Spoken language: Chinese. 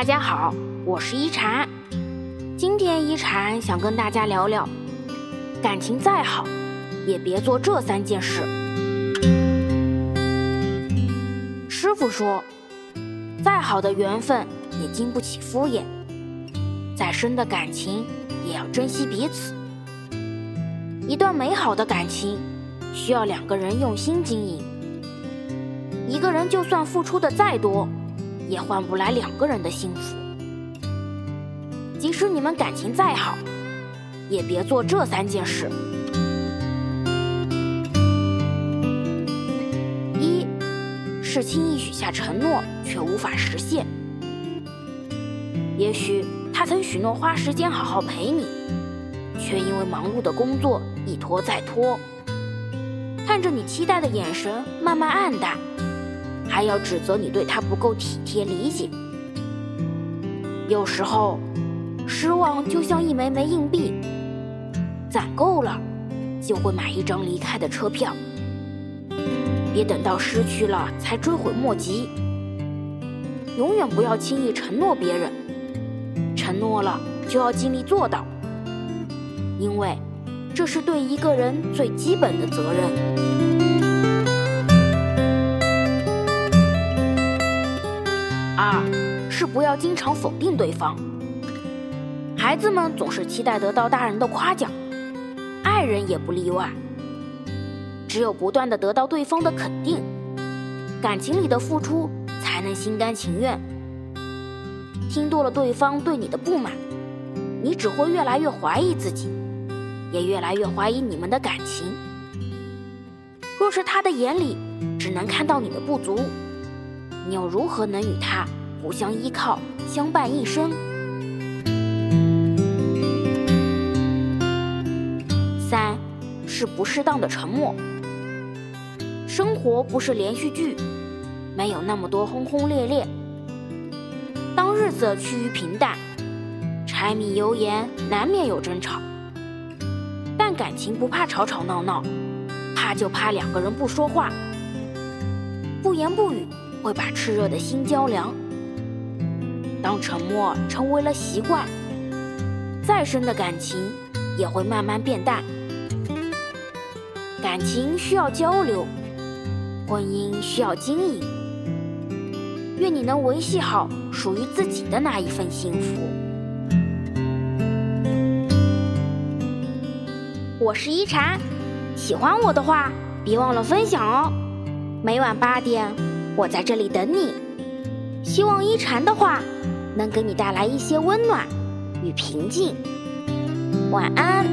大家好，我是一禅。今天一禅想跟大家聊聊，感情再好，也别做这三件事。师傅说，再好的缘分也经不起敷衍，再深的感情也要珍惜彼此。一段美好的感情，需要两个人用心经营。一个人就算付出的再多，也换不来两个人的幸福。即使你们感情再好，也别做这三件事：一是轻易许下承诺却无法实现。也许他曾许诺花时间好好陪你，却因为忙碌的工作一拖再拖，看着你期待的眼神慢慢暗淡。还要指责你对他不够体贴理解。有时候，失望就像一枚枚硬币，攒够了，就会买一张离开的车票。别等到失去了才追悔莫及。永远不要轻易承诺别人，承诺了就要尽力做到，因为这是对一个人最基本的责任。二是不要经常否定对方。孩子们总是期待得到大人的夸奖，爱人也不例外。只有不断的得到对方的肯定，感情里的付出才能心甘情愿。听多了对方对你的不满，你只会越来越怀疑自己，也越来越怀疑你们的感情。若是他的眼里只能看到你的不足。你又如何能与他互相依靠、相伴一生？三是不适当的沉默。生活不是连续剧，没有那么多轰轰烈烈。当日子趋于平淡，柴米油盐难免有争吵，但感情不怕吵吵闹闹，怕就怕两个人不说话，不言不语。会把炽热的心浇凉。当沉默成为了习惯，再深的感情也会慢慢变淡。感情需要交流，婚姻需要经营。愿你能维系好属于自己的那一份幸福。我是一禅，喜欢我的话，别忘了分享哦。每晚八点。我在这里等你，希望一禅的话能给你带来一些温暖与平静。晚安。